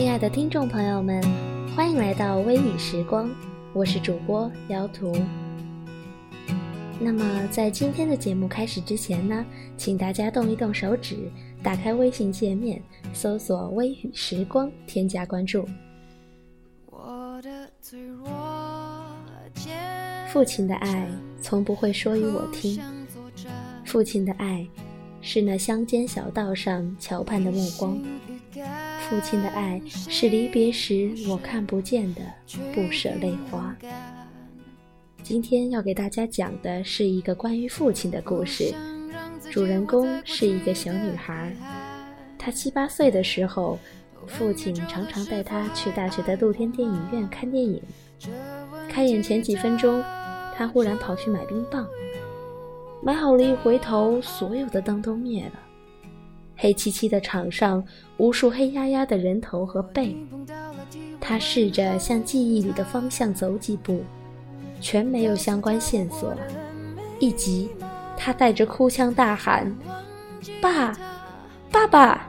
亲爱的听众朋友们，欢迎来到微雨时光，我是主播姚图。那么，在今天的节目开始之前呢，请大家动一动手指，打开微信界面，搜索“微雨时光”，添加关注。父亲的爱从不会说与我听，父亲的爱是那乡间小道上桥畔的目光，父亲的爱是离别时我看不见的不舍泪花。今天要给大家讲的是一个关于父亲的故事，主人公是一个小女孩，她七八岁的时候。父亲常常带她去大学的露天电影院看电影。开演前几分钟，她忽然跑去买冰棒，买好了，一回头，所有的灯都灭了。黑漆漆的场上，无数黑压压的人头和背。他试着向记忆里的方向走几步，全没有相关线索。一急，他带着哭腔大喊：“爸，爸爸！”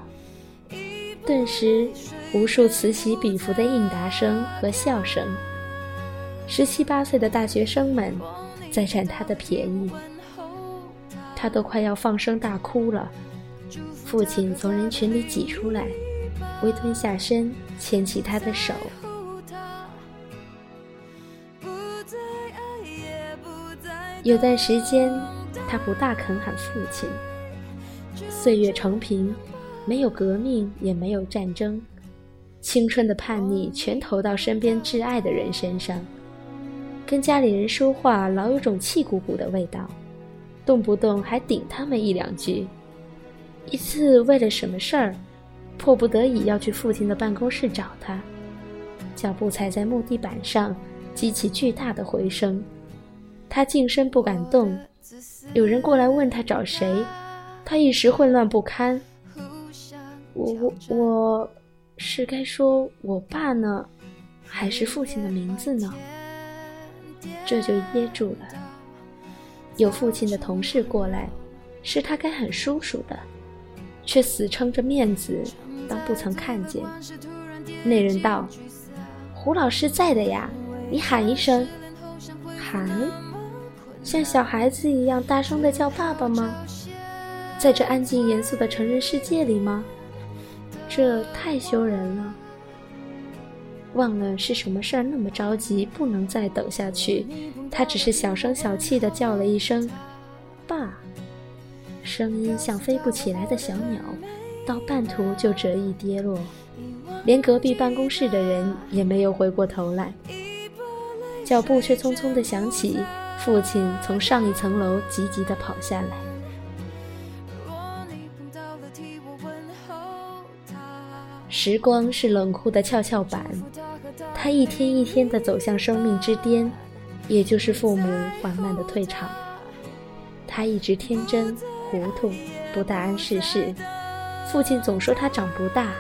顿时，无数此起彼伏的应答声和笑声。十七八岁的大学生们在占他的便宜，他都快要放声大哭了。父亲从人群里挤出来，微蹲下身，牵起他的手。有段时间，他不大肯喊父亲。岁月成平。没有革命，也没有战争，青春的叛逆全投到身边挚爱的人身上。跟家里人说话，老有种气鼓鼓的味道，动不动还顶他们一两句。一次为了什么事儿，迫不得已要去父亲的办公室找他，脚步踩在木地板上，激起巨大的回声。他近身不敢动，有人过来问他找谁，他一时混乱不堪。我我我是该说我爸呢，还是父亲的名字呢？这就噎住了。有父亲的同事过来，是他该喊叔叔的，却死撑着面子当不曾看见。那人道：“胡老师在的呀，你喊一声，喊，像小孩子一样大声的叫爸爸吗？在这安静严肃的成人世界里吗？”这太羞人了！忘了是什么事儿，那么着急，不能再等下去。他只是小声小气地叫了一声“爸”，声音像飞不起来的小鸟，到半途就折翼跌落。连隔壁办公室的人也没有回过头来，脚步却匆匆地响起。父亲从上一层楼急急地跑下来。时光是冷酷的跷跷板，他一天一天的走向生命之巅，也就是父母缓慢的退场。他一直天真糊涂，不大谙世事。父亲总说他长不大，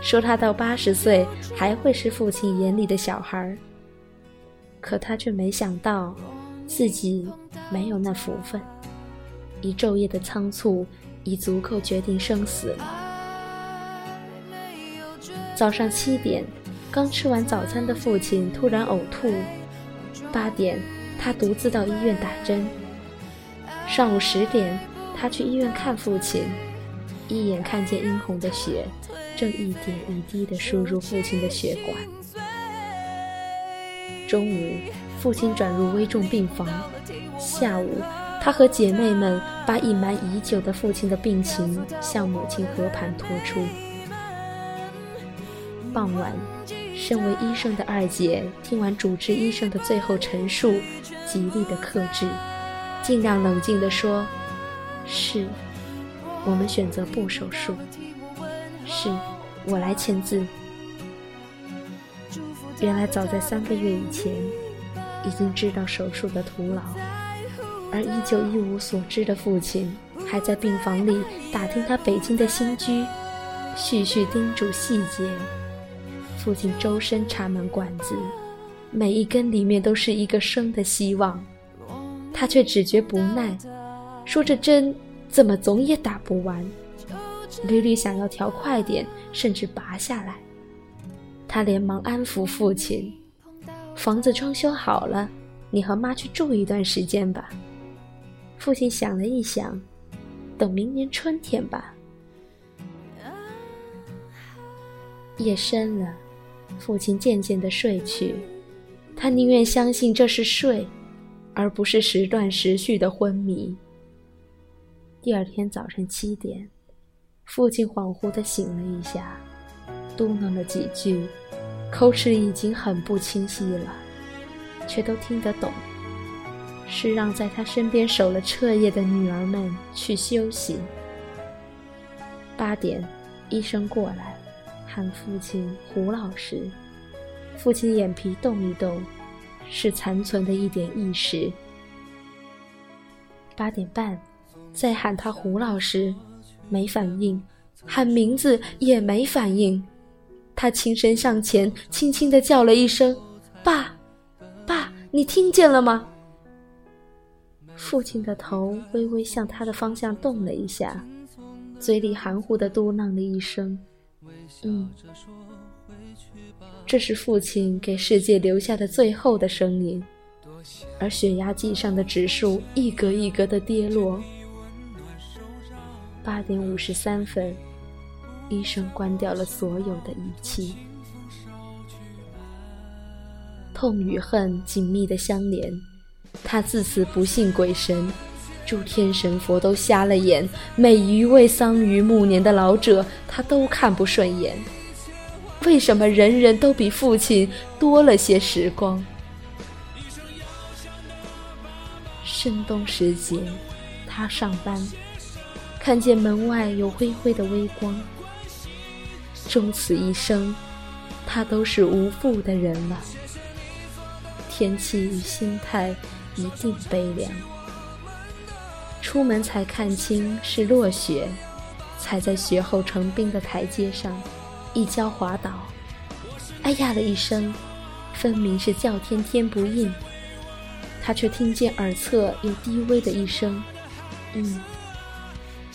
说他到八十岁还会是父亲眼里的小孩儿。可他却没想到，自己没有那福分。一昼夜的仓促，已足够决定生死了。早上七点，刚吃完早餐的父亲突然呕吐。八点，他独自到医院打针。上午十点，他去医院看父亲，一眼看见殷红的血正一点一滴地输入父亲的血管。中午，父亲转入危重病房。下午，他和姐妹们把隐瞒已久的父亲的病情向母亲和盘托出。傍晚，身为医生的二姐听完主治医生的最后陈述，极力的克制，尽量冷静地说：“是，我们选择不手术。”是，我来签字。原来早在三个月以前，已经知道手术的徒劳，而依旧一无所知的父亲，还在病房里打听他北京的新居，絮絮叮嘱细节。父亲周身插满管子，每一根里面都是一个生的希望，他却只觉不耐，说这针怎么总也打不完，屡屡想要调快点，甚至拔下来。他连忙安抚父亲：“房子装修好了，你和妈去住一段时间吧。”父亲想了一想，等明年春天吧。夜深了，父亲渐渐的睡去。他宁愿相信这是睡，而不是时断时续的昏迷。第二天早晨七点，父亲恍惚的醒了一下。嘟囔了几句，口齿已经很不清晰了，却都听得懂。是让在他身边守了彻夜的女儿们去休息。八点，医生过来，喊父亲胡老师。父亲眼皮动一动，是残存的一点意识。八点半，再喊他胡老师，没反应，喊名字也没反应。他轻身向前，轻轻地叫了一声：“爸，爸，你听见了吗？”父亲的头微微向他的方向动了一下，嘴里含糊地嘟囔了一声：“嗯。”这是父亲给世界留下的最后的声音，而血压计上的指数一格一格的跌落。八点五十三分。医生关掉了所有的仪器，痛与恨紧密的相连。他自此不信鬼神，诸天神佛都瞎了眼，每一位桑榆暮年的老者，他都看不顺眼。为什么人人都比父亲多了些时光？深冬时节，他上班，看见门外有灰灰的微光。终此一生，他都是无父的人了。天气与心态一定悲凉。出门才看清是落雪，踩在雪后成冰的台阶上，一跤滑倒，哎呀了一声，分明是叫天天不应。他却听见耳侧有低微的一声“嗯”，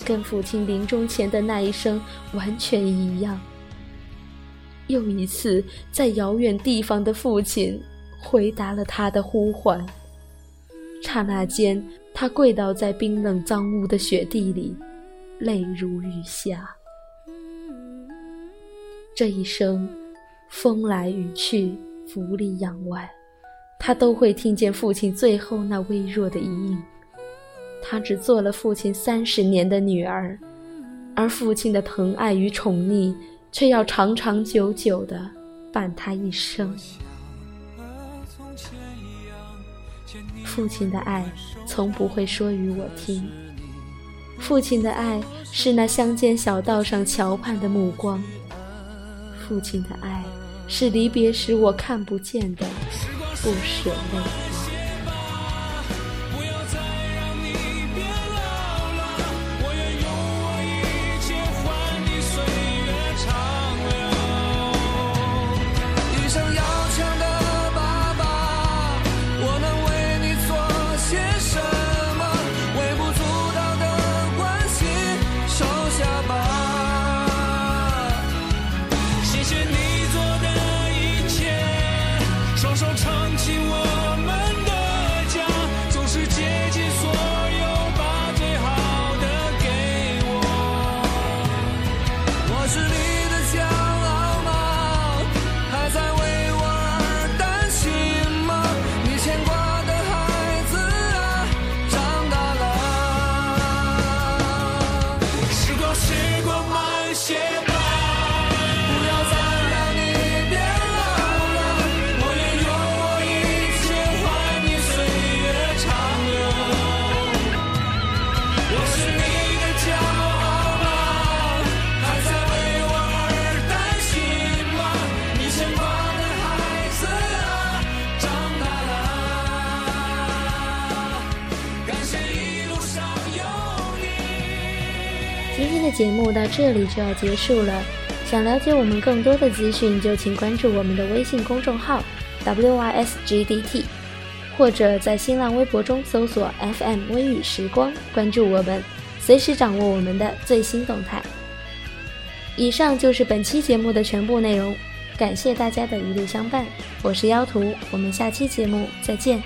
跟父亲临终前的那一声完全一样。又一次，在遥远地方的父亲回答了他的呼唤。刹那间，他跪倒在冰冷脏污的雪地里，泪如雨下。这一生，风来雨去，福里养外，他都会听见父亲最后那微弱的一应。他只做了父亲三十年的女儿，而父亲的疼爱与宠溺。却要长长久久的伴他一生。父亲的爱从不会说与我听，父亲的爱是那乡间小道上桥畔的目光，父亲的爱是离别时我看不见的不舍泪。手撑节目到这里就要结束了。想了解我们更多的资讯，就请关注我们的微信公众号 WYSGDT，或者在新浪微博中搜索 FM 微雨时光，关注我们，随时掌握我们的最新动态。以上就是本期节目的全部内容，感谢大家的一路相伴，我是妖图，我们下期节目再见。